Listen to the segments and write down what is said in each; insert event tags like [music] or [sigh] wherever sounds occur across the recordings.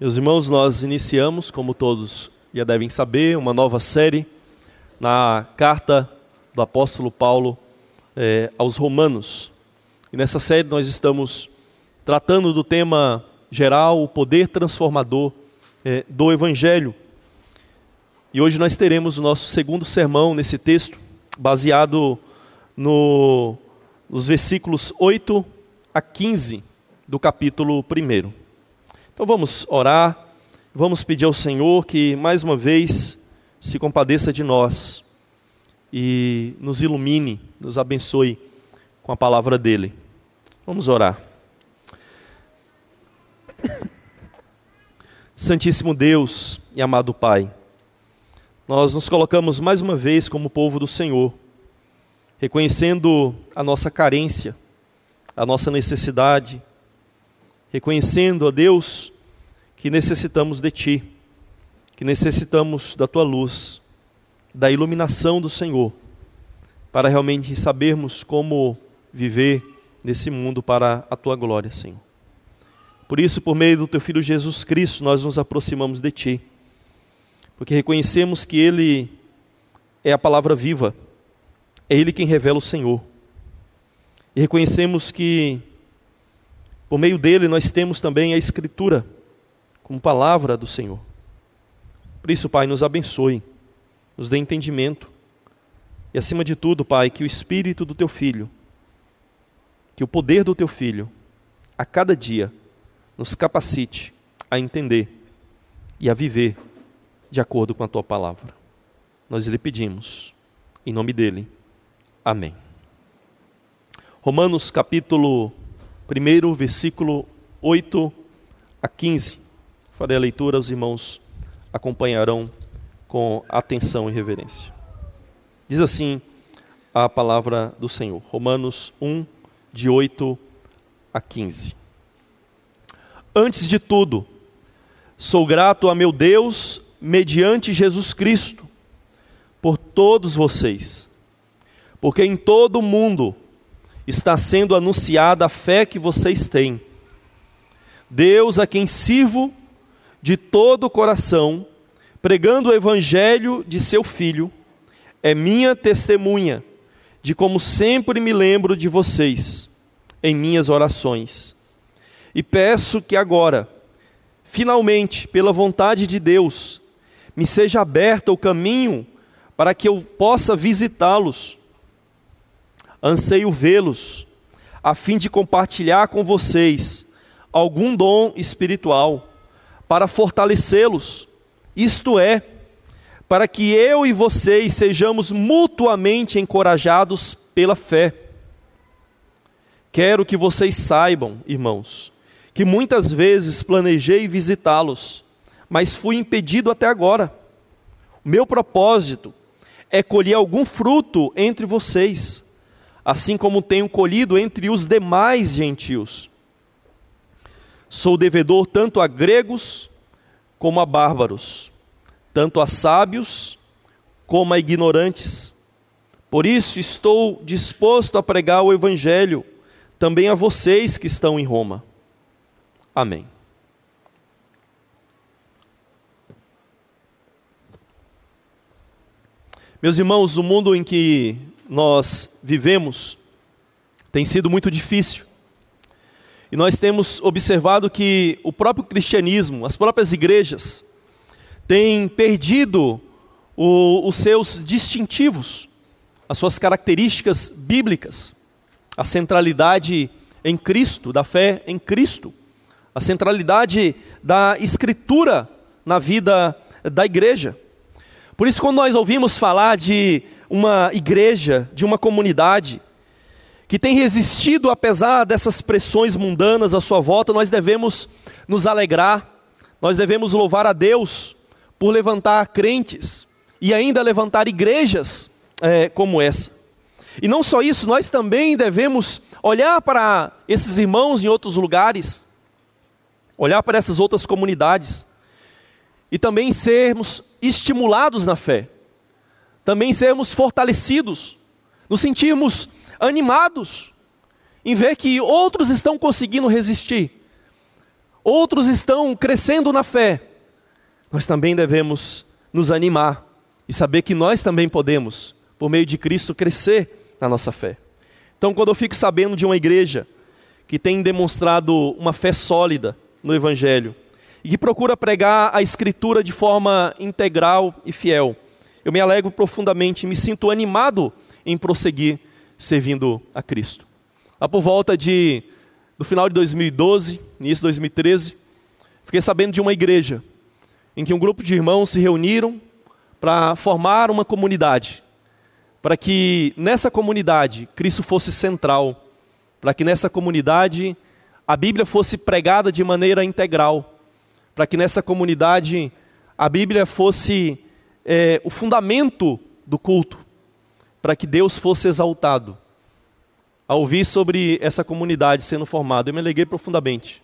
Meus irmãos, nós iniciamos, como todos já devem saber, uma nova série na carta do apóstolo Paulo eh, aos Romanos. E nessa série nós estamos tratando do tema geral, o poder transformador eh, do Evangelho. E hoje nós teremos o nosso segundo sermão nesse texto, baseado no, nos versículos 8 a 15 do capítulo 1. Então vamos orar, vamos pedir ao Senhor que mais uma vez se compadeça de nós e nos ilumine, nos abençoe com a palavra dele. Vamos orar. Santíssimo Deus e amado Pai, nós nos colocamos mais uma vez como povo do Senhor, reconhecendo a nossa carência, a nossa necessidade, reconhecendo, ó Deus, que necessitamos de Ti, que necessitamos da Tua luz, da iluminação do Senhor, para realmente sabermos como viver nesse mundo para a Tua glória, Senhor. Por isso, por meio do Teu Filho Jesus Cristo, nós nos aproximamos de Ti, porque reconhecemos que Ele é a palavra viva, é Ele quem revela o Senhor. E reconhecemos que por meio dele, nós temos também a Escritura como palavra do Senhor. Por isso, Pai, nos abençoe, nos dê entendimento e, acima de tudo, Pai, que o Espírito do Teu Filho, que o poder do Teu Filho, a cada dia, nos capacite a entender e a viver de acordo com a Tua palavra. Nós lhe pedimos, em nome dele. Amém. Romanos capítulo primeiro versículo 8 a 15. Farei a leitura, os irmãos acompanharão com atenção e reverência. Diz assim a palavra do Senhor, Romanos 1, de 8 a 15. Antes de tudo, sou grato a meu Deus, mediante Jesus Cristo, por todos vocês, porque em todo o mundo, está sendo anunciada a fé que vocês têm. Deus a quem sirvo de todo o coração, pregando o evangelho de seu filho, é minha testemunha de como sempre me lembro de vocês em minhas orações. E peço que agora, finalmente, pela vontade de Deus, me seja aberto o caminho para que eu possa visitá-los anseio vê-los, a fim de compartilhar com vocês algum dom espiritual, para fortalecê-los, isto é, para que eu e vocês sejamos mutuamente encorajados pela fé. Quero que vocês saibam, irmãos, que muitas vezes planejei visitá-los, mas fui impedido até agora. Meu propósito é colher algum fruto entre vocês assim como tenho colhido entre os demais gentios. Sou devedor tanto a gregos como a bárbaros, tanto a sábios como a ignorantes. Por isso estou disposto a pregar o Evangelho também a vocês que estão em Roma. Amém. Meus irmãos, o mundo em que nós vivemos tem sido muito difícil. E nós temos observado que o próprio cristianismo, as próprias igrejas, têm perdido o, os seus distintivos, as suas características bíblicas, a centralidade em Cristo, da fé em Cristo, a centralidade da Escritura na vida da igreja. Por isso, quando nós ouvimos falar de uma igreja, de uma comunidade, que tem resistido apesar dessas pressões mundanas à sua volta, nós devemos nos alegrar, nós devemos louvar a Deus por levantar crentes e ainda levantar igrejas é, como essa. E não só isso, nós também devemos olhar para esses irmãos em outros lugares, olhar para essas outras comunidades e também sermos estimulados na fé também sermos fortalecidos, nos sentirmos animados em ver que outros estão conseguindo resistir, outros estão crescendo na fé, nós também devemos nos animar e saber que nós também podemos, por meio de Cristo, crescer na nossa fé. Então, quando eu fico sabendo de uma igreja que tem demonstrado uma fé sólida no Evangelho e que procura pregar a Escritura de forma integral e fiel, eu me alegro profundamente, me sinto animado em prosseguir servindo a Cristo. Lá por volta de do final de 2012, início de 2013, fiquei sabendo de uma igreja em que um grupo de irmãos se reuniram para formar uma comunidade, para que nessa comunidade Cristo fosse central, para que nessa comunidade a Bíblia fosse pregada de maneira integral, para que nessa comunidade a Bíblia fosse é, o fundamento do culto, para que Deus fosse exaltado ao ouvir sobre essa comunidade sendo formada, eu me alegrei profundamente.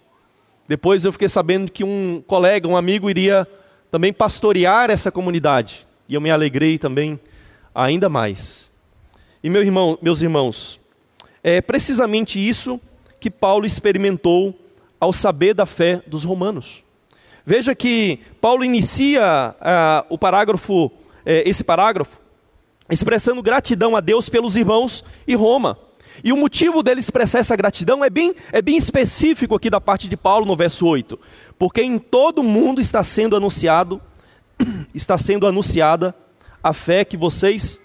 Depois eu fiquei sabendo que um colega, um amigo, iria também pastorear essa comunidade. E eu me alegrei também ainda mais. E meu irmão, meus irmãos, é precisamente isso que Paulo experimentou ao saber da fé dos romanos. Veja que Paulo inicia ah, o parágrafo, eh, esse parágrafo, expressando gratidão a Deus pelos irmãos e Roma. E o motivo dele expressar essa gratidão é bem, é bem específico aqui da parte de Paulo no verso 8. Porque em todo o mundo está sendo anunciado, [clears throat] está sendo anunciada a fé que vocês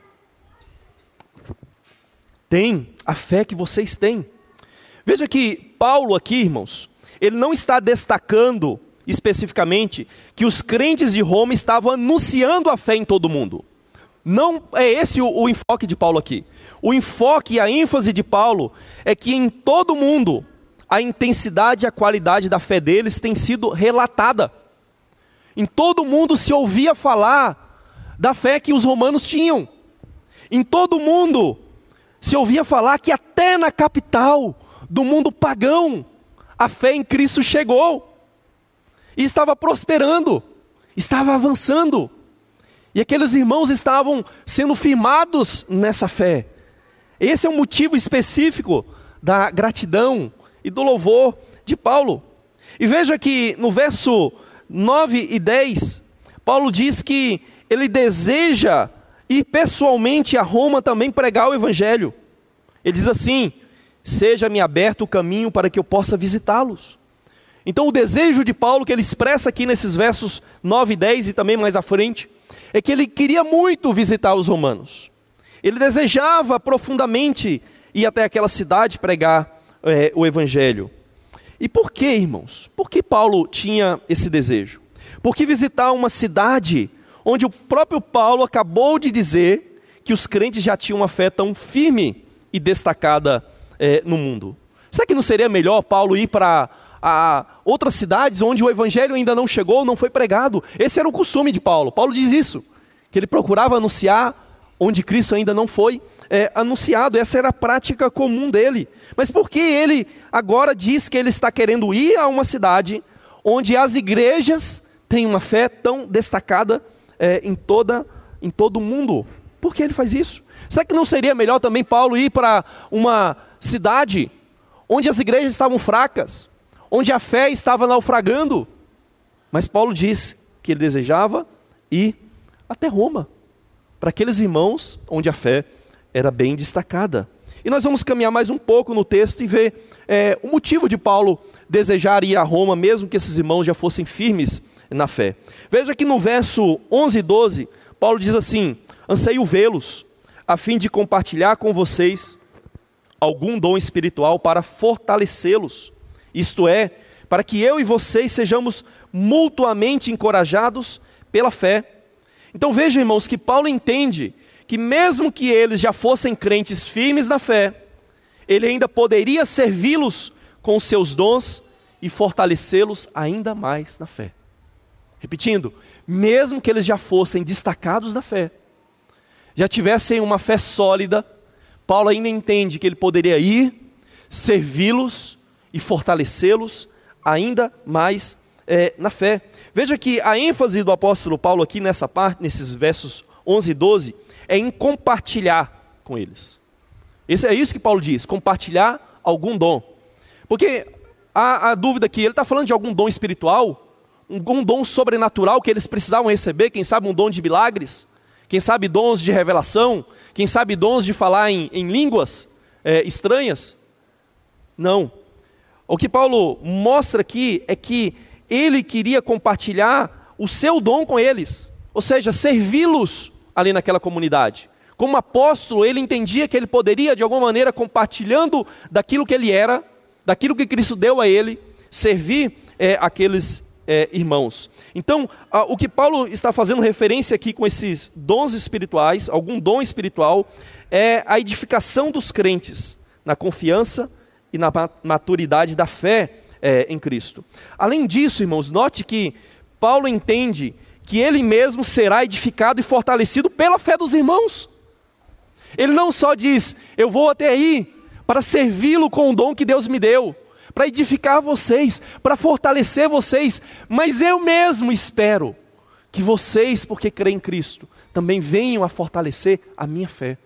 têm, a fé que vocês têm. Veja que Paulo aqui, irmãos, ele não está destacando especificamente que os crentes de Roma estavam anunciando a fé em todo mundo. Não é esse o, o enfoque de Paulo aqui. O enfoque e a ênfase de Paulo é que em todo mundo a intensidade e a qualidade da fé deles tem sido relatada. Em todo mundo se ouvia falar da fé que os romanos tinham. Em todo mundo se ouvia falar que até na capital do mundo pagão a fé em Cristo chegou e estava prosperando, estava avançando. E aqueles irmãos estavam sendo firmados nessa fé. Esse é o motivo específico da gratidão e do louvor de Paulo. E veja que no verso 9 e 10, Paulo diz que ele deseja ir pessoalmente a Roma também pregar o evangelho. Ele diz assim: "Seja-me aberto o caminho para que eu possa visitá-los". Então o desejo de Paulo que ele expressa aqui nesses versos 9 e 10 e também mais à frente, é que ele queria muito visitar os romanos. Ele desejava profundamente ir até aquela cidade pregar é, o evangelho. E por que, irmãos? Por que Paulo tinha esse desejo? Porque visitar uma cidade onde o próprio Paulo acabou de dizer que os crentes já tinham uma fé tão firme e destacada é, no mundo. Será que não seria melhor Paulo ir para a outras cidades onde o evangelho ainda não chegou, não foi pregado. Esse era o costume de Paulo. Paulo diz isso, que ele procurava anunciar onde Cristo ainda não foi é, anunciado. Essa era a prática comum dele. Mas por que ele agora diz que ele está querendo ir a uma cidade onde as igrejas têm uma fé tão destacada é, em, toda, em todo o mundo? Por que ele faz isso? Será que não seria melhor também Paulo ir para uma cidade onde as igrejas estavam fracas, onde a fé estava naufragando. Mas Paulo diz que ele desejava ir até Roma, para aqueles irmãos onde a fé era bem destacada. E nós vamos caminhar mais um pouco no texto e ver é, o motivo de Paulo desejar ir a Roma, mesmo que esses irmãos já fossem firmes na fé. Veja que no verso 11 e 12, Paulo diz assim: Anseio vê-los, a fim de compartilhar com vocês algum dom espiritual para fortalecê-los isto é, para que eu e vocês sejamos mutuamente encorajados pela fé. Então vejam, irmãos, que Paulo entende que, mesmo que eles já fossem crentes firmes na fé, ele ainda poderia servi-los com seus dons e fortalecê-los ainda mais na fé. Repetindo, mesmo que eles já fossem destacados na fé, já tivessem uma fé sólida, Paulo ainda entende que ele poderia ir, servi-los e fortalecê-los ainda mais é, na fé. Veja que a ênfase do apóstolo Paulo aqui nessa parte, nesses versos 11 e 12, é em compartilhar com eles. Esse é isso que Paulo diz, compartilhar algum dom. Porque há a dúvida aqui: ele está falando de algum dom espiritual? Um dom sobrenatural que eles precisavam receber? Quem sabe um dom de milagres? Quem sabe dons de revelação? Quem sabe dons de falar em, em línguas é, estranhas? Não. O que Paulo mostra aqui é que ele queria compartilhar o seu dom com eles, ou seja, servi-los ali naquela comunidade. Como apóstolo, ele entendia que ele poderia, de alguma maneira, compartilhando daquilo que ele era, daquilo que Cristo deu a ele, servir é, aqueles é, irmãos. Então, a, o que Paulo está fazendo referência aqui com esses dons espirituais, algum dom espiritual, é a edificação dos crentes na confiança e na maturidade da fé é, em Cristo. Além disso, irmãos, note que Paulo entende que ele mesmo será edificado e fortalecido pela fé dos irmãos. Ele não só diz, eu vou até aí para servi-lo com o dom que Deus me deu, para edificar vocês, para fortalecer vocês, mas eu mesmo espero que vocês, porque creem em Cristo, também venham a fortalecer a minha fé,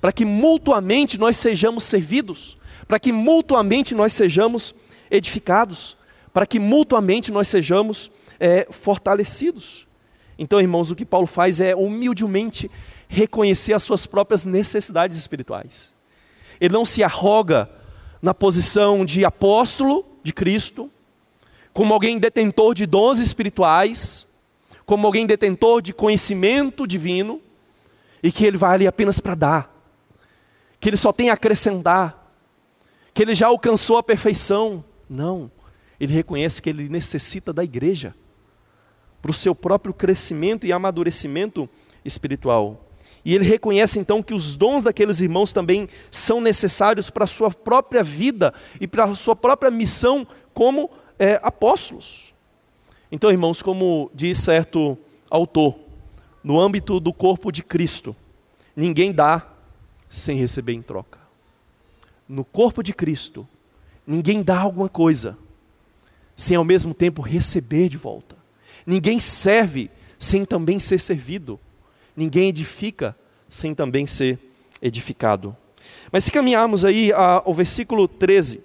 para que mutuamente nós sejamos servidos, para que mutuamente nós sejamos edificados, para que mutuamente nós sejamos é, fortalecidos. Então, irmãos, o que Paulo faz é humildemente reconhecer as suas próprias necessidades espirituais. Ele não se arroga na posição de apóstolo de Cristo, como alguém detentor de dons espirituais, como alguém detentor de conhecimento divino, e que ele vai ali apenas para dar, que ele só tem a acrescentar, que ele já alcançou a perfeição. Não, ele reconhece que ele necessita da igreja para o seu próprio crescimento e amadurecimento espiritual. E ele reconhece então que os dons daqueles irmãos também são necessários para a sua própria vida e para a sua própria missão como é, apóstolos. Então, irmãos, como diz certo autor, no âmbito do corpo de Cristo, ninguém dá sem receber em troca no corpo de Cristo, ninguém dá alguma coisa sem ao mesmo tempo receber de volta. Ninguém serve sem também ser servido. Ninguém edifica sem também ser edificado. Mas se caminharmos aí ao versículo 13,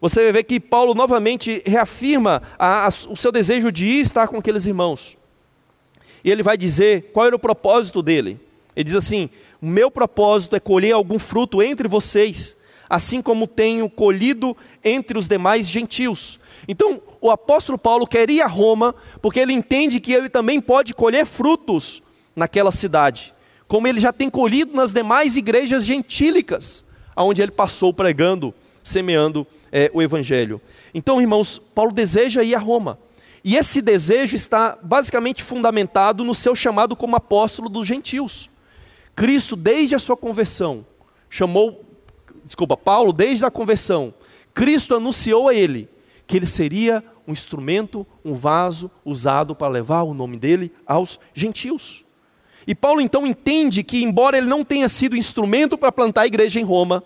você vai ver que Paulo novamente reafirma a, a, o seu desejo de ir estar com aqueles irmãos. E ele vai dizer qual era o propósito dele. Ele diz assim: meu propósito é colher algum fruto entre vocês assim como tenho colhido entre os demais gentios. Então, o apóstolo Paulo quer ir a Roma, porque ele entende que ele também pode colher frutos naquela cidade, como ele já tem colhido nas demais igrejas gentílicas, aonde ele passou pregando, semeando é, o evangelho. Então, irmãos, Paulo deseja ir a Roma. E esse desejo está basicamente fundamentado no seu chamado como apóstolo dos gentios. Cristo, desde a sua conversão, chamou desculpa, Paulo, desde a conversão, Cristo anunciou a ele que ele seria um instrumento, um vaso usado para levar o nome dele aos gentios. E Paulo então entende que, embora ele não tenha sido instrumento para plantar a igreja em Roma,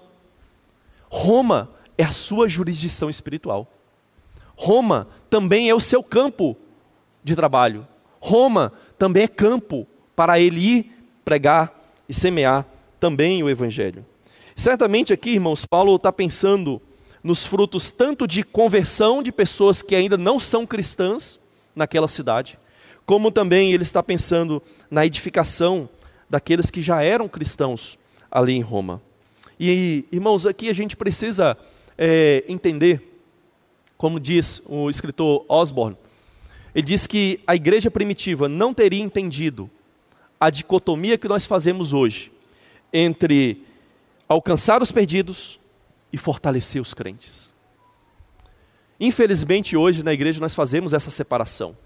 Roma é a sua jurisdição espiritual. Roma também é o seu campo de trabalho. Roma também é campo para ele ir pregar e semear também o evangelho. Certamente aqui, irmãos, Paulo está pensando nos frutos tanto de conversão de pessoas que ainda não são cristãs naquela cidade, como também ele está pensando na edificação daqueles que já eram cristãos ali em Roma. E, irmãos, aqui a gente precisa é, entender, como diz o escritor Osborne, ele diz que a igreja primitiva não teria entendido a dicotomia que nós fazemos hoje entre alcançar os perdidos e fortalecer os crentes. Infelizmente, hoje na igreja nós fazemos essa separação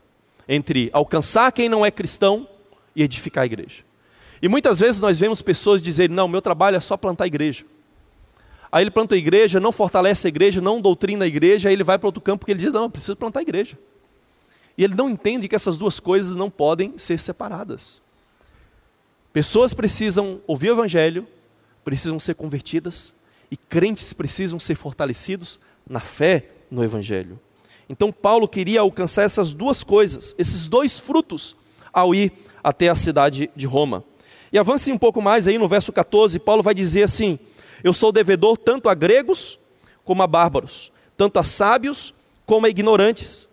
entre alcançar quem não é cristão e edificar a igreja. E muitas vezes nós vemos pessoas dizerem: não, meu trabalho é só plantar a igreja. Aí ele planta a igreja, não fortalece a igreja, não doutrina a igreja, aí ele vai para outro campo porque ele diz: não, eu preciso plantar a igreja. E ele não entende que essas duas coisas não podem ser separadas. Pessoas precisam ouvir o evangelho, precisam ser convertidas e crentes precisam ser fortalecidos na fé no Evangelho. Então, Paulo queria alcançar essas duas coisas, esses dois frutos, ao ir até a cidade de Roma. E avance um pouco mais aí no verso 14, Paulo vai dizer assim: Eu sou devedor tanto a gregos como a bárbaros, tanto a sábios como a ignorantes.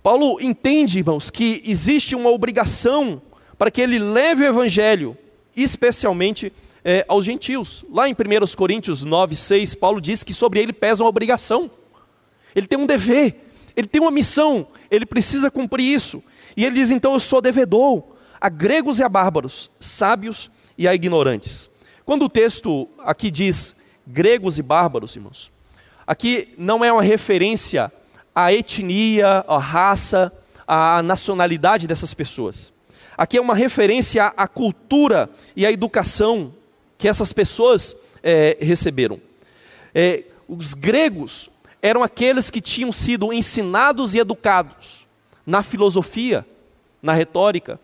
Paulo entende, irmãos, que existe uma obrigação para que ele leve o evangelho, especialmente é, aos gentios. Lá em 1 Coríntios 9, 6, Paulo diz que sobre ele pesa uma obrigação. Ele tem um dever, ele tem uma missão, ele precisa cumprir isso. E ele diz: então eu sou devedor a gregos e a bárbaros, sábios e a ignorantes. Quando o texto aqui diz gregos e bárbaros, irmãos, aqui não é uma referência à etnia, à raça, à nacionalidade dessas pessoas. Aqui é uma referência à cultura e à educação que essas pessoas é, receberam. É, os gregos eram aqueles que tinham sido ensinados e educados na filosofia, na retórica,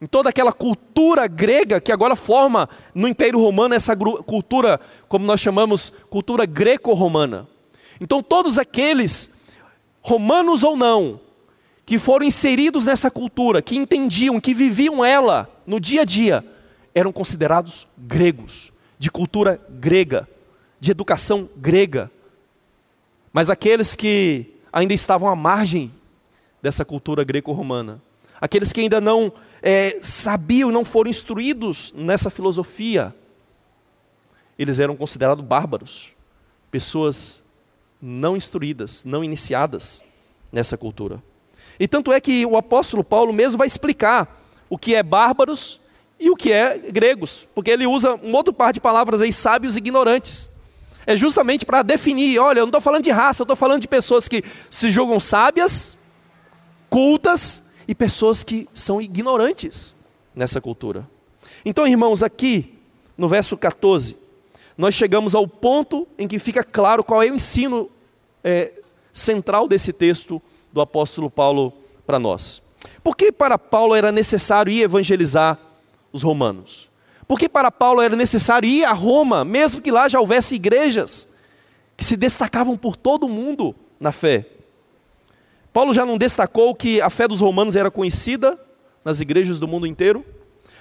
em toda aquela cultura grega que agora forma no Império Romano essa cultura, como nós chamamos, cultura greco-romana. Então, todos aqueles, romanos ou não, que foram inseridos nessa cultura, que entendiam, que viviam ela no dia a dia, eram considerados gregos, de cultura grega, de educação grega. Mas aqueles que ainda estavam à margem dessa cultura greco-romana, aqueles que ainda não é, sabiam, não foram instruídos nessa filosofia, eles eram considerados bárbaros, pessoas não instruídas, não iniciadas nessa cultura. E tanto é que o apóstolo Paulo mesmo vai explicar o que é bárbaros e o que é gregos, porque ele usa um outro par de palavras aí, sábios e ignorantes. É justamente para definir, olha, eu não estou falando de raça, eu estou falando de pessoas que se julgam sábias, cultas e pessoas que são ignorantes nessa cultura. Então, irmãos, aqui no verso 14, nós chegamos ao ponto em que fica claro qual é o ensino é, central desse texto do apóstolo Paulo para nós. Por que para Paulo era necessário ir evangelizar os romanos? Por que para Paulo era necessário ir a Roma, mesmo que lá já houvesse igrejas que se destacavam por todo o mundo na fé? Paulo já não destacou que a fé dos romanos era conhecida nas igrejas do mundo inteiro?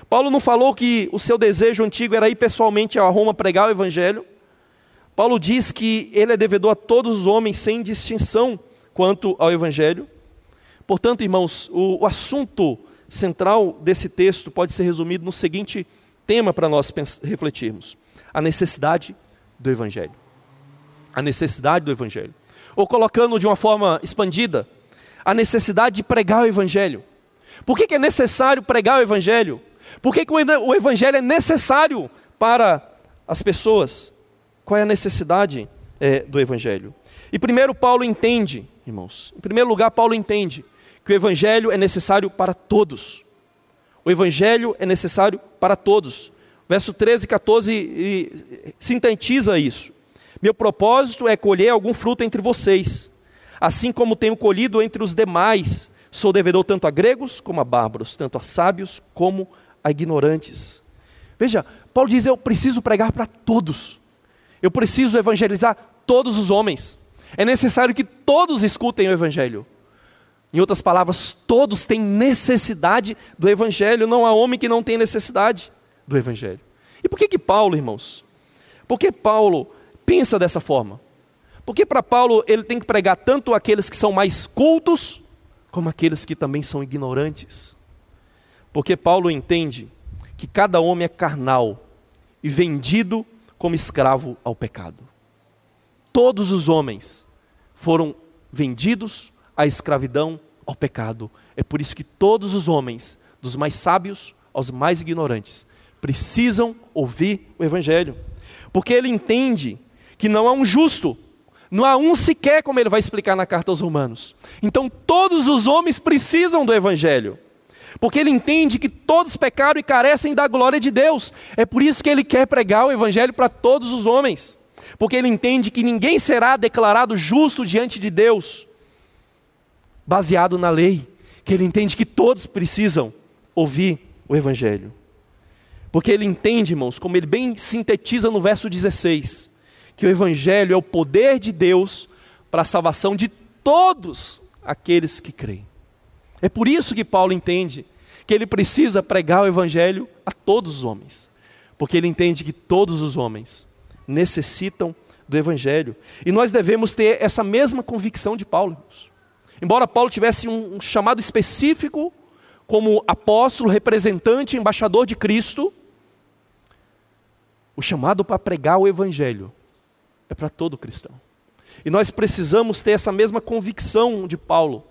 Paulo não falou que o seu desejo antigo era ir pessoalmente a Roma pregar o evangelho? Paulo diz que ele é devedor a todos os homens sem distinção quanto ao Evangelho. Portanto, irmãos, o, o assunto central desse texto pode ser resumido no seguinte tema para nós refletirmos: a necessidade do Evangelho. A necessidade do Evangelho. Ou colocando de uma forma expandida, a necessidade de pregar o Evangelho. Por que, que é necessário pregar o Evangelho? Por que, que o Evangelho é necessário para as pessoas? Qual é a necessidade é, do Evangelho? E primeiro, Paulo entende irmãos. Em primeiro lugar, Paulo entende que o evangelho é necessário para todos. O evangelho é necessário para todos. Verso 13 e 14 sintetiza isso. Meu propósito é colher algum fruto entre vocês, assim como tenho colhido entre os demais. Sou devedor tanto a gregos como a bárbaros, tanto a sábios como a ignorantes. Veja, Paulo diz: Eu preciso pregar para todos, eu preciso evangelizar todos os homens. É necessário que todos escutem o Evangelho. Em outras palavras, todos têm necessidade do Evangelho, não há homem que não tenha necessidade do Evangelho. E por que que Paulo, irmãos? Por que Paulo pensa dessa forma? Porque para Paulo ele tem que pregar tanto aqueles que são mais cultos, como aqueles que também são ignorantes. Porque Paulo entende que cada homem é carnal e vendido como escravo ao pecado. Todos os homens foram vendidos à escravidão, ao pecado. É por isso que todos os homens, dos mais sábios aos mais ignorantes, precisam ouvir o Evangelho. Porque ele entende que não há um justo, não há um sequer, como ele vai explicar na carta aos Romanos. Então todos os homens precisam do Evangelho. Porque ele entende que todos pecaram e carecem da glória de Deus. É por isso que ele quer pregar o Evangelho para todos os homens porque ele entende que ninguém será declarado justo diante de Deus, baseado na lei, que ele entende que todos precisam ouvir o Evangelho. Porque ele entende, irmãos, como ele bem sintetiza no verso 16, que o Evangelho é o poder de Deus para a salvação de todos aqueles que creem. É por isso que Paulo entende que ele precisa pregar o Evangelho a todos os homens, porque ele entende que todos os homens necessitam do Evangelho. E nós devemos ter essa mesma convicção de Paulo. Embora Paulo tivesse um chamado específico como apóstolo, representante, embaixador de Cristo, o chamado para pregar o Evangelho é para todo cristão. E nós precisamos ter essa mesma convicção de Paulo,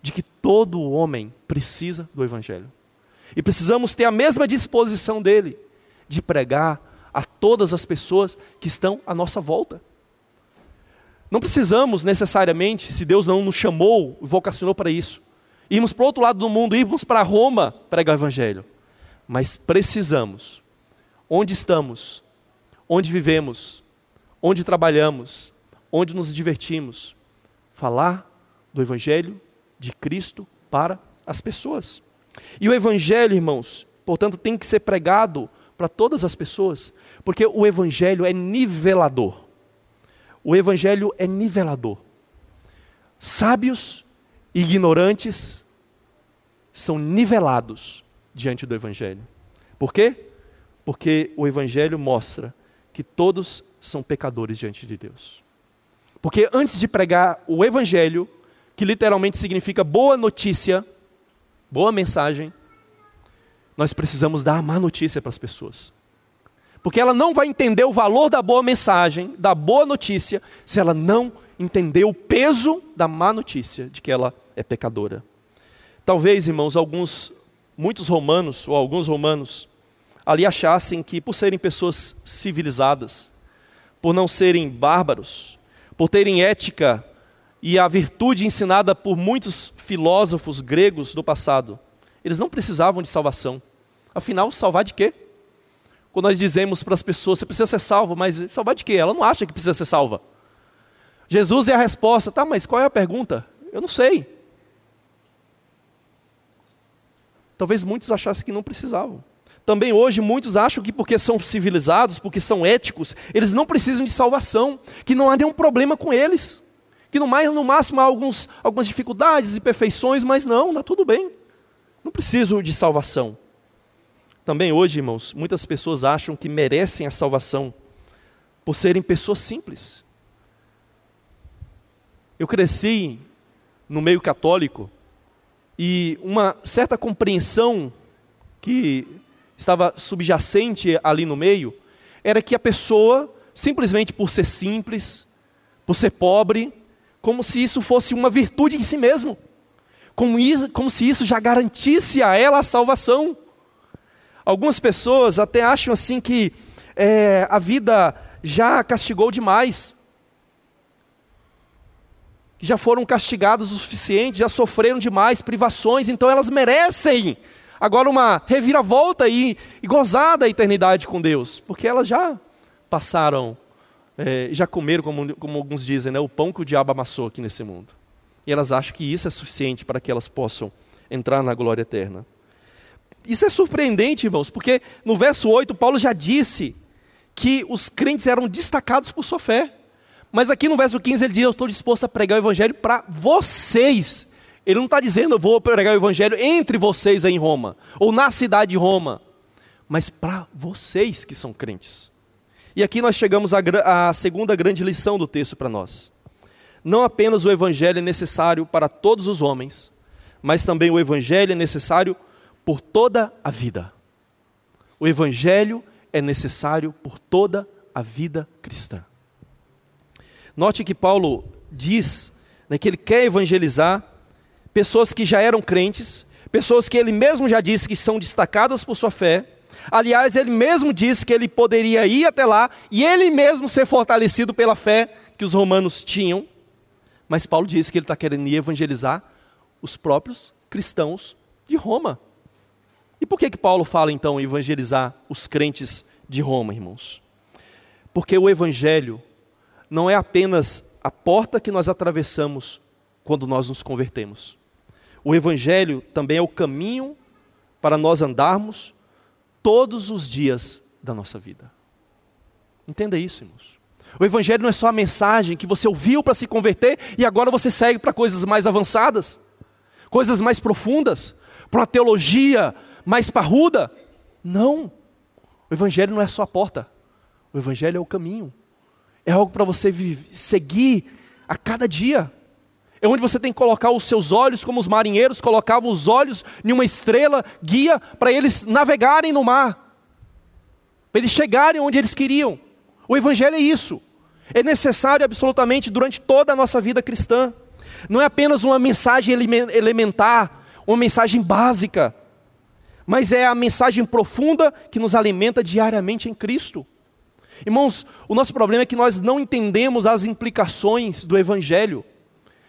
de que todo homem precisa do Evangelho. E precisamos ter a mesma disposição dele de pregar a todas as pessoas que estão à nossa volta. Não precisamos necessariamente, se Deus não nos chamou vocacionou para isso, irmos para o outro lado do mundo, irmos para Roma pregar o Evangelho. Mas precisamos, onde estamos, onde vivemos, onde trabalhamos, onde nos divertimos, falar do Evangelho de Cristo para as pessoas. E o Evangelho, irmãos, portanto, tem que ser pregado para todas as pessoas, porque o Evangelho é nivelador. O Evangelho é nivelador. Sábios e ignorantes são nivelados diante do Evangelho. Por quê? Porque o Evangelho mostra que todos são pecadores diante de Deus. Porque antes de pregar o Evangelho, que literalmente significa boa notícia, boa mensagem, nós precisamos dar a má notícia para as pessoas. Porque ela não vai entender o valor da boa mensagem, da boa notícia, se ela não entender o peso da má notícia de que ela é pecadora. Talvez, irmãos, alguns, muitos romanos, ou alguns romanos, ali achassem que por serem pessoas civilizadas, por não serem bárbaros, por terem ética e a virtude ensinada por muitos filósofos gregos do passado, eles não precisavam de salvação. Afinal, salvar de quê? Quando nós dizemos para as pessoas, você precisa ser salvo, mas salvar de quê? Ela não acha que precisa ser salva. Jesus é a resposta, tá, mas qual é a pergunta? Eu não sei. Talvez muitos achassem que não precisavam. Também hoje muitos acham que porque são civilizados, porque são éticos, eles não precisam de salvação, que não há nenhum problema com eles que no, mais, no máximo há alguns, algumas dificuldades e perfeições, mas não, está tudo bem. Não preciso de salvação. Também hoje, irmãos, muitas pessoas acham que merecem a salvação por serem pessoas simples. Eu cresci no meio católico e uma certa compreensão que estava subjacente ali no meio era que a pessoa, simplesmente por ser simples, por ser pobre, como se isso fosse uma virtude em si mesmo, como, isso, como se isso já garantisse a ela a salvação. Algumas pessoas até acham assim que é, a vida já castigou demais, já foram castigados o suficiente, já sofreram demais privações, então elas merecem agora uma reviravolta e, e gozar da eternidade com Deus, porque elas já passaram é, já comeram, como, como alguns dizem, né, o pão que o diabo amassou aqui nesse mundo. E elas acham que isso é suficiente para que elas possam entrar na glória eterna. Isso é surpreendente, irmãos, porque no verso 8, Paulo já disse que os crentes eram destacados por sua fé. Mas aqui no verso 15 ele diz: Eu estou disposto a pregar o evangelho para vocês. Ele não está dizendo, eu vou pregar o evangelho entre vocês em Roma, ou na cidade de Roma, mas para vocês que são crentes. E aqui nós chegamos à, à segunda grande lição do texto para nós. Não apenas o Evangelho é necessário para todos os homens, mas também o Evangelho é necessário por toda a vida. O Evangelho é necessário por toda a vida cristã. Note que Paulo diz né, que ele quer evangelizar pessoas que já eram crentes, pessoas que ele mesmo já disse que são destacadas por sua fé, Aliás, ele mesmo disse que ele poderia ir até lá e ele mesmo ser fortalecido pela fé que os romanos tinham. Mas Paulo disse que ele está querendo evangelizar os próprios cristãos de Roma. E por que, que Paulo fala então em evangelizar os crentes de Roma, irmãos? Porque o evangelho não é apenas a porta que nós atravessamos quando nós nos convertemos. O evangelho também é o caminho para nós andarmos todos os dias da nossa vida. Entenda isso, irmãos. O Evangelho não é só a mensagem que você ouviu para se converter e agora você segue para coisas mais avançadas, coisas mais profundas, para uma teologia mais parruda. Não. O Evangelho não é só a porta. O Evangelho é o caminho. É algo para você seguir a cada dia. É onde você tem que colocar os seus olhos, como os marinheiros colocavam os olhos em uma estrela guia para eles navegarem no mar, para eles chegarem onde eles queriam. O Evangelho é isso. É necessário absolutamente durante toda a nossa vida cristã. Não é apenas uma mensagem elementar, uma mensagem básica, mas é a mensagem profunda que nos alimenta diariamente em Cristo. Irmãos, o nosso problema é que nós não entendemos as implicações do Evangelho.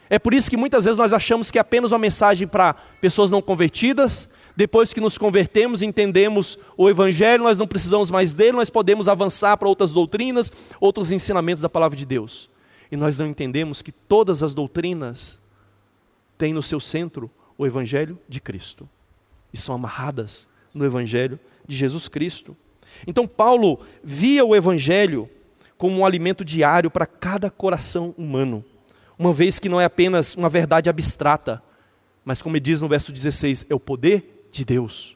É por isso que muitas vezes nós achamos que é apenas uma mensagem para pessoas não convertidas. Depois que nos convertemos, entendemos o Evangelho, nós não precisamos mais dele, nós podemos avançar para outras doutrinas, outros ensinamentos da palavra de Deus. E nós não entendemos que todas as doutrinas têm no seu centro o Evangelho de Cristo e são amarradas no Evangelho de Jesus Cristo. Então, Paulo via o Evangelho como um alimento diário para cada coração humano uma vez que não é apenas uma verdade abstrata, mas como ele diz no verso 16, é o poder de Deus.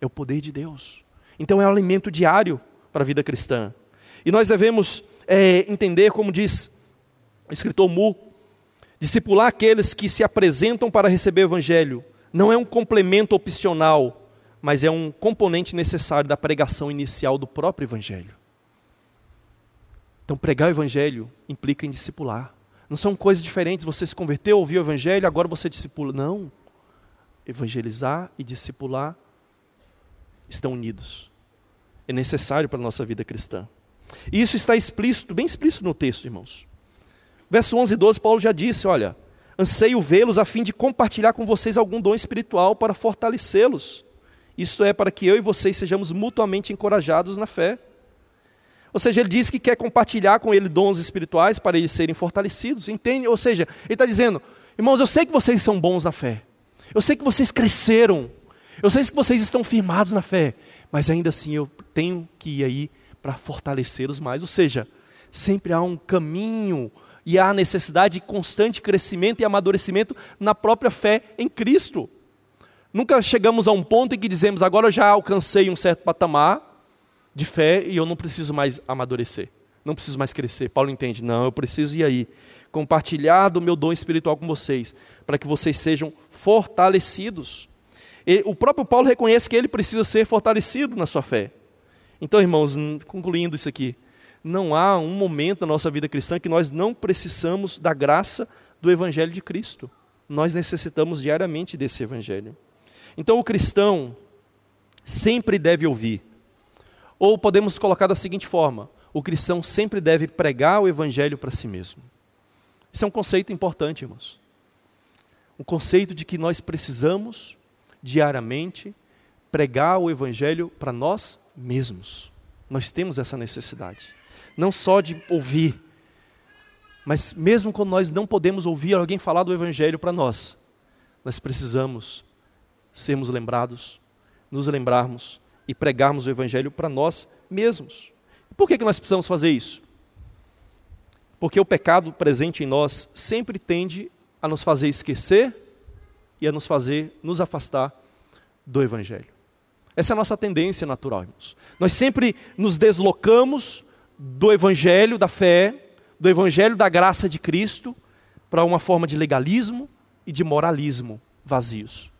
É o poder de Deus. Então é um alimento diário para a vida cristã. E nós devemos é, entender, como diz o escritor Mu, discipular aqueles que se apresentam para receber o Evangelho não é um complemento opcional, mas é um componente necessário da pregação inicial do próprio Evangelho. Então, pregar o Evangelho implica em discipular. Não são coisas diferentes. Você se converteu, ouviu o evangelho, agora você discipula. Não. Evangelizar e discipular estão unidos. É necessário para a nossa vida cristã. E isso está explícito, bem explícito no texto, irmãos. Verso 11 e 12, Paulo já disse: Olha, anseio vê-los a fim de compartilhar com vocês algum dom espiritual para fortalecê-los. Isto é, para que eu e vocês sejamos mutuamente encorajados na fé. Ou seja, ele diz que quer compartilhar com ele dons espirituais para eles serem fortalecidos. Entende? Ou seja, ele está dizendo: irmãos, eu sei que vocês são bons na fé. Eu sei que vocês cresceram. Eu sei que vocês estão firmados na fé. Mas ainda assim eu tenho que ir aí para fortalecê-los mais. Ou seja, sempre há um caminho e há necessidade de constante crescimento e amadurecimento na própria fé em Cristo. Nunca chegamos a um ponto em que dizemos, agora eu já alcancei um certo patamar, de fé e eu não preciso mais amadurecer, não preciso mais crescer. Paulo entende, não, eu preciso ir aí, compartilhar do meu dom espiritual com vocês, para que vocês sejam fortalecidos. E o próprio Paulo reconhece que ele precisa ser fortalecido na sua fé. Então, irmãos, concluindo isso aqui, não há um momento na nossa vida cristã que nós não precisamos da graça do Evangelho de Cristo. Nós necessitamos diariamente desse Evangelho. Então, o cristão sempre deve ouvir ou podemos colocar da seguinte forma: o cristão sempre deve pregar o evangelho para si mesmo. Isso é um conceito importante, irmãos. Um conceito de que nós precisamos diariamente pregar o evangelho para nós mesmos. Nós temos essa necessidade. Não só de ouvir, mas mesmo quando nós não podemos ouvir alguém falar do evangelho para nós, nós precisamos sermos lembrados, nos lembrarmos e pregarmos o Evangelho para nós mesmos. Por que, que nós precisamos fazer isso? Porque o pecado presente em nós sempre tende a nos fazer esquecer e a nos fazer nos afastar do Evangelho. Essa é a nossa tendência natural, irmãos. Nós sempre nos deslocamos do Evangelho da fé, do Evangelho da graça de Cristo, para uma forma de legalismo e de moralismo vazios.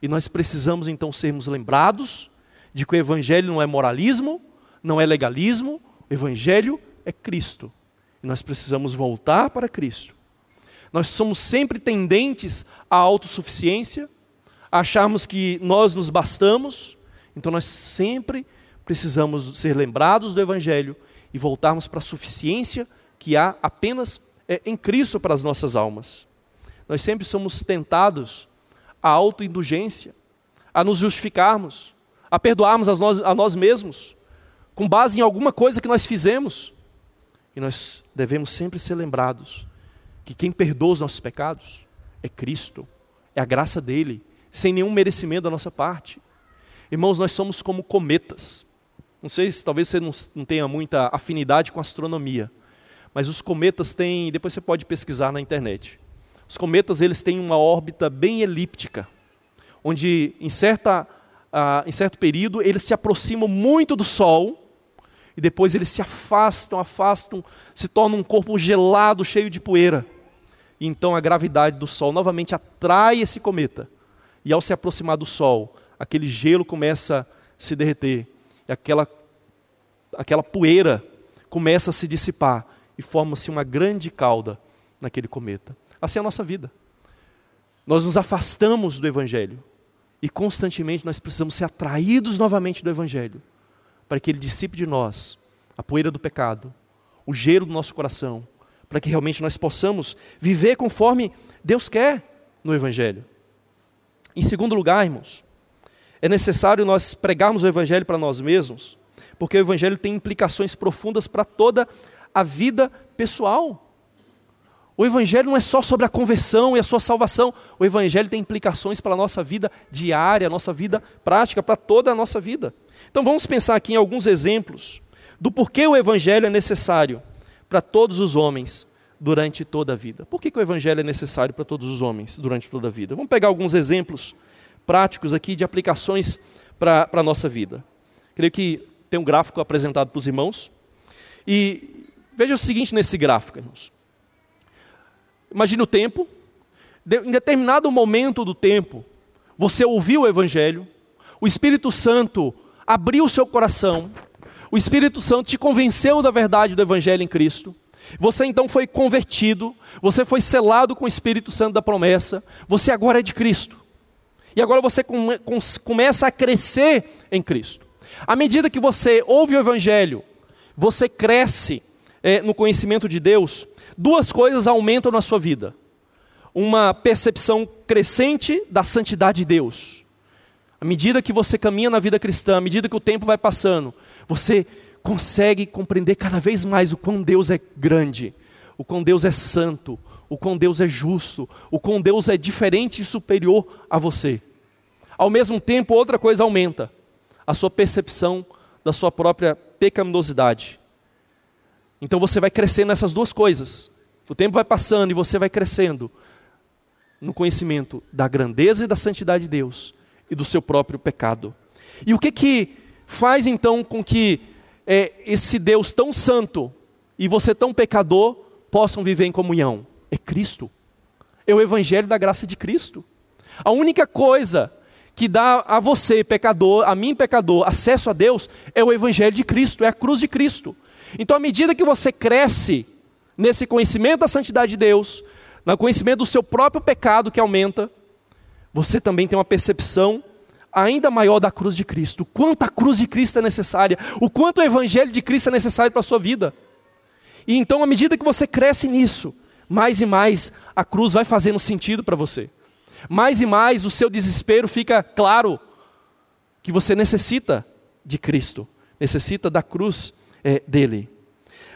E nós precisamos então sermos lembrados de que o Evangelho não é moralismo, não é legalismo, o Evangelho é Cristo. E nós precisamos voltar para Cristo. Nós somos sempre tendentes à autossuficiência, a acharmos que nós nos bastamos, então nós sempre precisamos ser lembrados do Evangelho e voltarmos para a suficiência que há apenas é, em Cristo para as nossas almas. Nós sempre somos tentados a autoindulgência, a nos justificarmos, a perdoarmos a nós, a nós mesmos, com base em alguma coisa que nós fizemos. E nós devemos sempre ser lembrados que quem perdoa os nossos pecados é Cristo, é a graça dele, sem nenhum merecimento da nossa parte. Irmãos, nós somos como cometas. Não sei se talvez você não, não tenha muita afinidade com astronomia, mas os cometas têm, depois você pode pesquisar na internet. Os cometas eles têm uma órbita bem elíptica, onde em, certa, uh, em certo período eles se aproximam muito do Sol e depois eles se afastam, afastam, se tornam um corpo gelado, cheio de poeira. E então a gravidade do Sol novamente atrai esse cometa. E ao se aproximar do Sol, aquele gelo começa a se derreter. E aquela, aquela poeira começa a se dissipar. E forma-se uma grande cauda naquele cometa. Assim é a nossa vida. Nós nos afastamos do Evangelho. E constantemente nós precisamos ser atraídos novamente do Evangelho para que Ele dissipe de nós a poeira do pecado, o gelo do nosso coração, para que realmente nós possamos viver conforme Deus quer no Evangelho. Em segundo lugar, irmãos, é necessário nós pregarmos o Evangelho para nós mesmos, porque o Evangelho tem implicações profundas para toda a vida pessoal. O Evangelho não é só sobre a conversão e a sua salvação, o Evangelho tem implicações para a nossa vida diária, a nossa vida prática, para toda a nossa vida. Então vamos pensar aqui em alguns exemplos do porquê o Evangelho é necessário para todos os homens durante toda a vida. Por que, que o Evangelho é necessário para todos os homens durante toda a vida? Vamos pegar alguns exemplos práticos aqui de aplicações para a nossa vida. Creio que tem um gráfico apresentado para os irmãos. E veja o seguinte nesse gráfico, irmãos. Imagine o tempo. Em determinado momento do tempo, você ouviu o Evangelho, o Espírito Santo abriu o seu coração, o Espírito Santo te convenceu da verdade do Evangelho em Cristo, você então foi convertido, você foi selado com o Espírito Santo da promessa, você agora é de Cristo. E agora você come, com, começa a crescer em Cristo. À medida que você ouve o Evangelho, você cresce é, no conhecimento de Deus, duas coisas aumentam na sua vida: uma percepção crescente da santidade de Deus. À medida que você caminha na vida cristã, à medida que o tempo vai passando, você consegue compreender cada vez mais o quão Deus é grande, o quão Deus é santo, o quão Deus é justo, o quão Deus é diferente e superior a você. Ao mesmo tempo, outra coisa aumenta: a sua percepção da sua própria pecaminosidade. Então você vai crescendo nessas duas coisas. O tempo vai passando e você vai crescendo no conhecimento da grandeza e da santidade de Deus e do seu próprio pecado. E o que que faz então com que é, esse Deus tão santo e você tão pecador possam viver em comunhão? É Cristo. É o Evangelho da graça de Cristo. A única coisa que dá a você, pecador, a mim, pecador, acesso a Deus é o Evangelho de Cristo, é a cruz de Cristo. Então, à medida que você cresce nesse conhecimento da santidade de Deus, no conhecimento do seu próprio pecado que aumenta, você também tem uma percepção ainda maior da cruz de Cristo. O quanto a cruz de Cristo é necessária, o quanto o evangelho de Cristo é necessário para a sua vida. E então, à medida que você cresce nisso, mais e mais a cruz vai fazendo sentido para você. Mais e mais o seu desespero fica claro que você necessita de Cristo, necessita da cruz é, dele.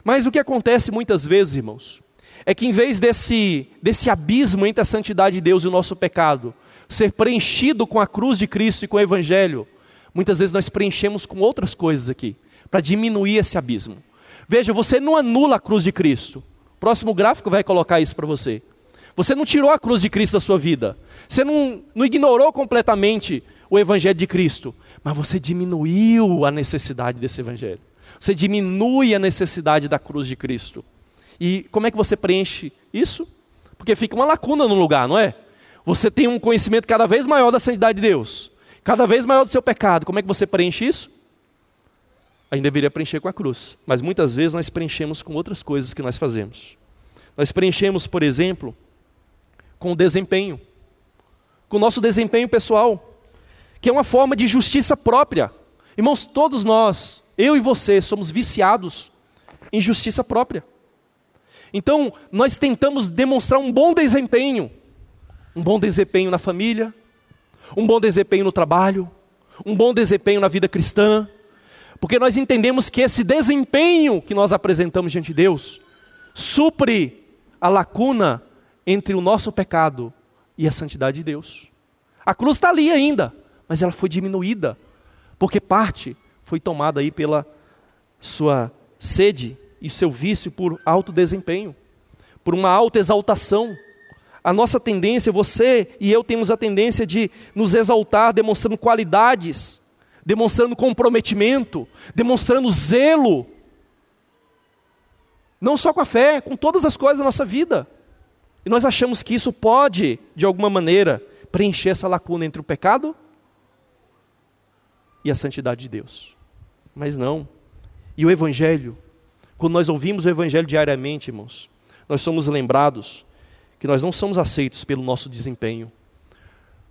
Mas o que acontece muitas vezes, irmãos, é que em vez desse, desse abismo entre a santidade de Deus e o nosso pecado, ser preenchido com a cruz de Cristo e com o Evangelho, muitas vezes nós preenchemos com outras coisas aqui, para diminuir esse abismo. Veja, você não anula a cruz de Cristo. O próximo gráfico vai colocar isso para você. Você não tirou a cruz de Cristo da sua vida. Você não, não ignorou completamente o Evangelho de Cristo. Mas você diminuiu a necessidade desse Evangelho. Você diminui a necessidade da cruz de Cristo. E como é que você preenche isso? Porque fica uma lacuna no lugar, não é? Você tem um conhecimento cada vez maior da santidade de Deus, cada vez maior do seu pecado. Como é que você preenche isso? A gente deveria preencher com a cruz, mas muitas vezes nós preenchemos com outras coisas que nós fazemos. Nós preenchemos, por exemplo, com o desempenho, com o nosso desempenho pessoal, que é uma forma de justiça própria. Irmãos, todos nós, eu e você, somos viciados em justiça própria. Então, nós tentamos demonstrar um bom desempenho, um bom desempenho na família, um bom desempenho no trabalho, um bom desempenho na vida cristã, porque nós entendemos que esse desempenho que nós apresentamos diante de Deus supre a lacuna entre o nosso pecado e a santidade de Deus. A cruz está ali ainda, mas ela foi diminuída, porque parte foi tomada aí pela sua sede e seu vício por alto desempenho, por uma alta exaltação a nossa tendência, você e eu temos a tendência de nos exaltar demonstrando qualidades, demonstrando comprometimento, demonstrando zelo. Não só com a fé, com todas as coisas da nossa vida. E nós achamos que isso pode, de alguma maneira, preencher essa lacuna entre o pecado e a santidade de Deus. Mas não. E o Evangelho, quando nós ouvimos o Evangelho diariamente, irmãos, nós somos lembrados que nós não somos aceitos pelo nosso desempenho,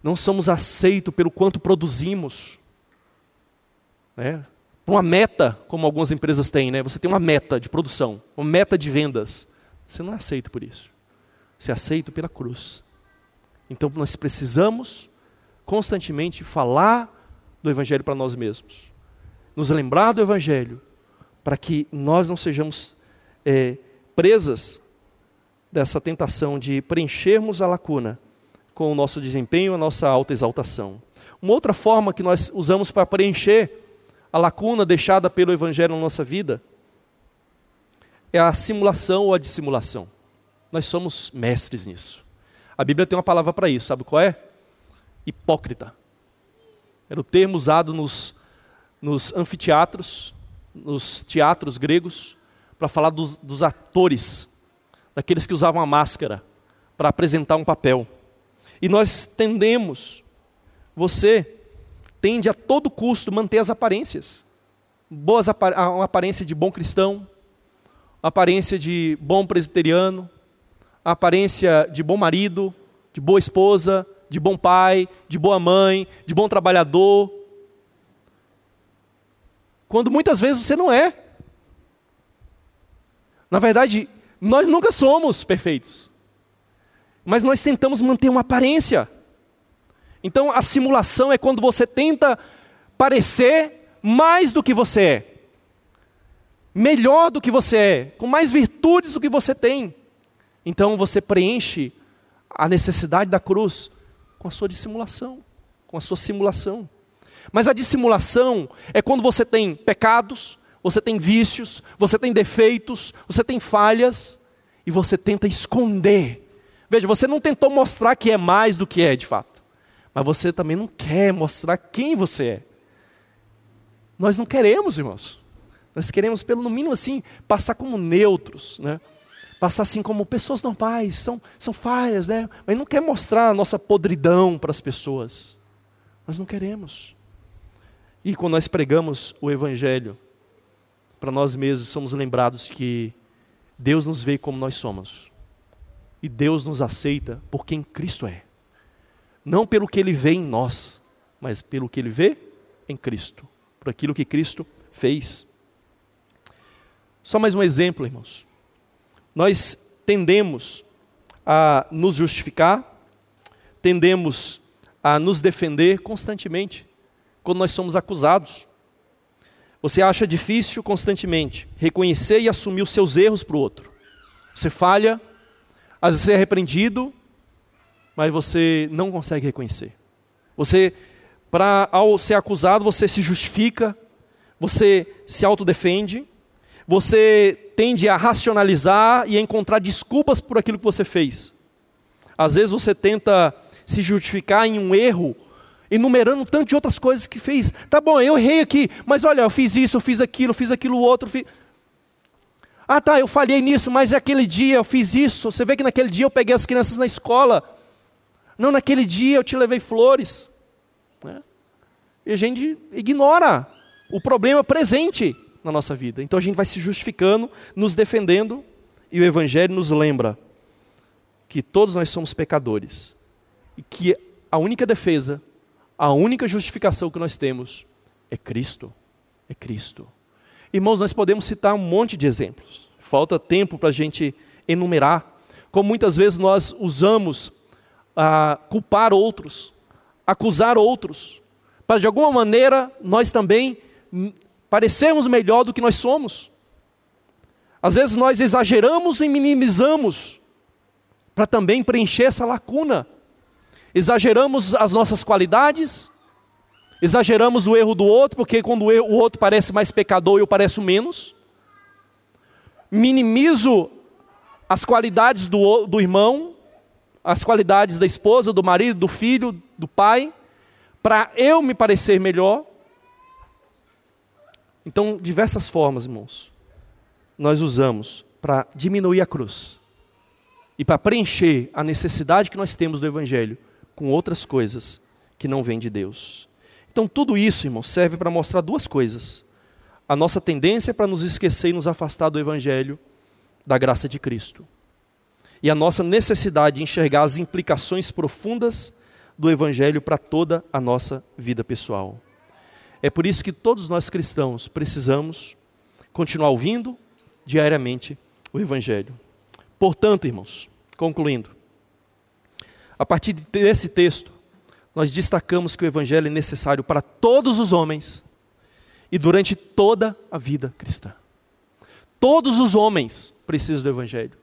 não somos aceitos pelo quanto produzimos. Né? Uma meta, como algumas empresas têm, né? você tem uma meta de produção, uma meta de vendas. Você não é aceito por isso. É aceito pela cruz. Então nós precisamos constantemente falar do Evangelho para nós mesmos, nos lembrar do Evangelho, para que nós não sejamos é, presas dessa tentação de preenchermos a lacuna com o nosso desempenho, a nossa alta exaltação. Uma outra forma que nós usamos para preencher a lacuna deixada pelo Evangelho na nossa vida é a simulação ou a dissimulação. Nós somos mestres nisso. A Bíblia tem uma palavra para isso, sabe qual é? Hipócrita. Era o termo usado nos, nos anfiteatros, nos teatros gregos, para falar dos, dos atores, daqueles que usavam a máscara para apresentar um papel. E nós tendemos, você tende a todo custo manter as aparências. Boas, uma aparência de bom cristão, aparência de bom presbiteriano, aparência de bom marido, de boa esposa, de bom pai, de boa mãe, de bom trabalhador. Quando muitas vezes você não é. Na verdade, nós nunca somos perfeitos. Mas nós tentamos manter uma aparência. Então a simulação é quando você tenta parecer mais do que você é. Melhor do que você é, com mais virtudes do que você tem. Então você preenche a necessidade da cruz com a sua dissimulação, com a sua simulação. Mas a dissimulação é quando você tem pecados, você tem vícios, você tem defeitos, você tem falhas e você tenta esconder. Veja, você não tentou mostrar que é mais do que é de fato, mas você também não quer mostrar quem você é. Nós não queremos, irmãos. Nós queremos, pelo no mínimo assim, passar como neutros, né? Passar assim como pessoas normais, são, são falhas, né? Mas não quer mostrar a nossa podridão para as pessoas. Nós não queremos. E quando nós pregamos o Evangelho, para nós mesmos, somos lembrados que Deus nos vê como nós somos. E Deus nos aceita por quem Cristo é. Não pelo que Ele vê em nós, mas pelo que Ele vê em Cristo. Por aquilo que Cristo fez. Só mais um exemplo, irmãos nós tendemos a nos justificar, tendemos a nos defender constantemente quando nós somos acusados. Você acha difícil constantemente reconhecer e assumir os seus erros para o outro. Você falha, às vezes você é repreendido, mas você não consegue reconhecer. Você, para ao ser acusado, você se justifica, você se autodefende, você tende a racionalizar e a encontrar desculpas por aquilo que você fez. Às vezes você tenta se justificar em um erro, enumerando tanto de outras coisas que fez. Tá bom, eu errei aqui, mas olha, eu fiz isso, eu fiz aquilo, eu fiz aquilo outro. Fiz... Ah, tá, eu falhei nisso, mas aquele dia eu fiz isso. Você vê que naquele dia eu peguei as crianças na escola. Não, naquele dia eu te levei flores. Né? E a gente ignora o problema presente na nossa vida. Então a gente vai se justificando, nos defendendo, e o Evangelho nos lembra que todos nós somos pecadores e que a única defesa, a única justificação que nós temos é Cristo. É Cristo. Irmãos, nós podemos citar um monte de exemplos. Falta tempo para a gente enumerar. Como muitas vezes nós usamos a culpar outros, acusar outros, para de alguma maneira nós também parecermos melhor do que nós somos. Às vezes nós exageramos e minimizamos para também preencher essa lacuna. Exageramos as nossas qualidades, exageramos o erro do outro, porque quando o outro parece mais pecador, eu pareço menos. Minimizo as qualidades do, do irmão, as qualidades da esposa, do marido, do filho, do pai, para eu me parecer melhor. Então, diversas formas, irmãos, nós usamos para diminuir a cruz e para preencher a necessidade que nós temos do Evangelho com outras coisas que não vêm de Deus. Então, tudo isso, irmão, serve para mostrar duas coisas. A nossa tendência para nos esquecer e nos afastar do Evangelho, da graça de Cristo. E a nossa necessidade de enxergar as implicações profundas do Evangelho para toda a nossa vida pessoal. É por isso que todos nós cristãos precisamos continuar ouvindo diariamente o Evangelho. Portanto, irmãos, concluindo, a partir desse texto, nós destacamos que o Evangelho é necessário para todos os homens e durante toda a vida cristã. Todos os homens precisam do Evangelho.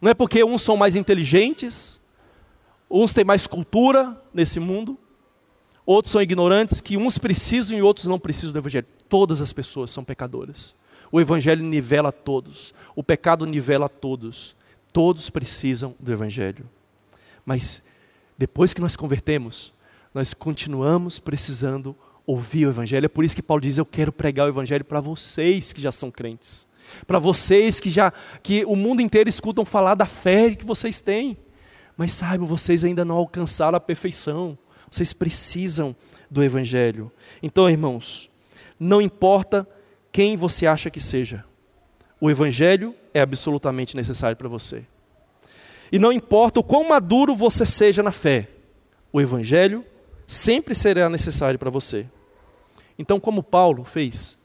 Não é porque uns são mais inteligentes, uns têm mais cultura nesse mundo, outros são ignorantes, que uns precisam e outros não precisam do Evangelho. Todas as pessoas são pecadoras. O Evangelho nivela todos, o pecado nivela todos. Todos precisam do Evangelho. Mas depois que nós convertemos, nós continuamos precisando ouvir o Evangelho. É por isso que Paulo diz: Eu quero pregar o Evangelho para vocês que já são crentes, para vocês que já que o mundo inteiro escutam falar da fé que vocês têm. Mas saibam, vocês ainda não alcançaram a perfeição. Vocês precisam do Evangelho. Então, irmãos, não importa quem você acha que seja, o Evangelho é absolutamente necessário para você. E não importa o quão maduro você seja na fé, o Evangelho sempre será necessário para você. Então, como Paulo fez,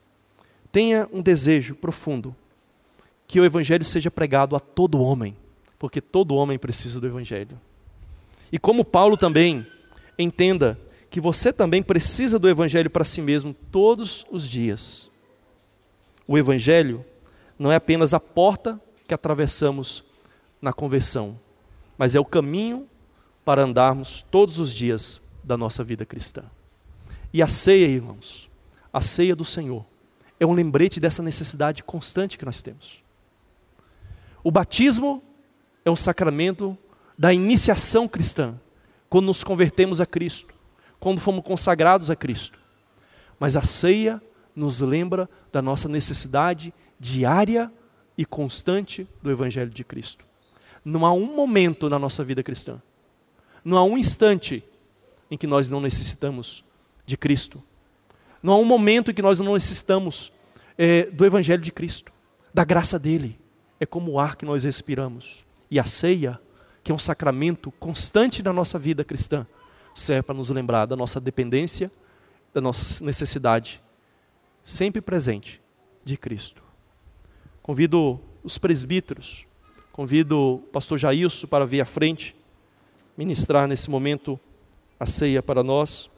tenha um desejo profundo que o Evangelho seja pregado a todo homem, porque todo homem precisa do Evangelho. E como Paulo também, entenda que você também precisa do Evangelho para si mesmo todos os dias. O Evangelho não é apenas a porta que atravessamos na conversão, mas é o caminho para andarmos todos os dias da nossa vida cristã. E a ceia, irmãos, a ceia do Senhor, é um lembrete dessa necessidade constante que nós temos. O batismo é um sacramento da iniciação cristã, quando nos convertemos a Cristo, quando fomos consagrados a Cristo. Mas a ceia nos lembra da nossa necessidade diária e constante do Evangelho de Cristo. Não há um momento na nossa vida cristã, não há um instante em que nós não necessitamos de Cristo. Não há um momento em que nós não necessitamos é, do Evangelho de Cristo, da graça dele. É como o ar que nós respiramos. E a ceia, que é um sacramento constante da nossa vida cristã, serve para nos lembrar da nossa dependência, da nossa necessidade, sempre presente, de Cristo. Convido os presbíteros, convido o pastor Jailson para vir à frente, ministrar nesse momento a ceia para nós.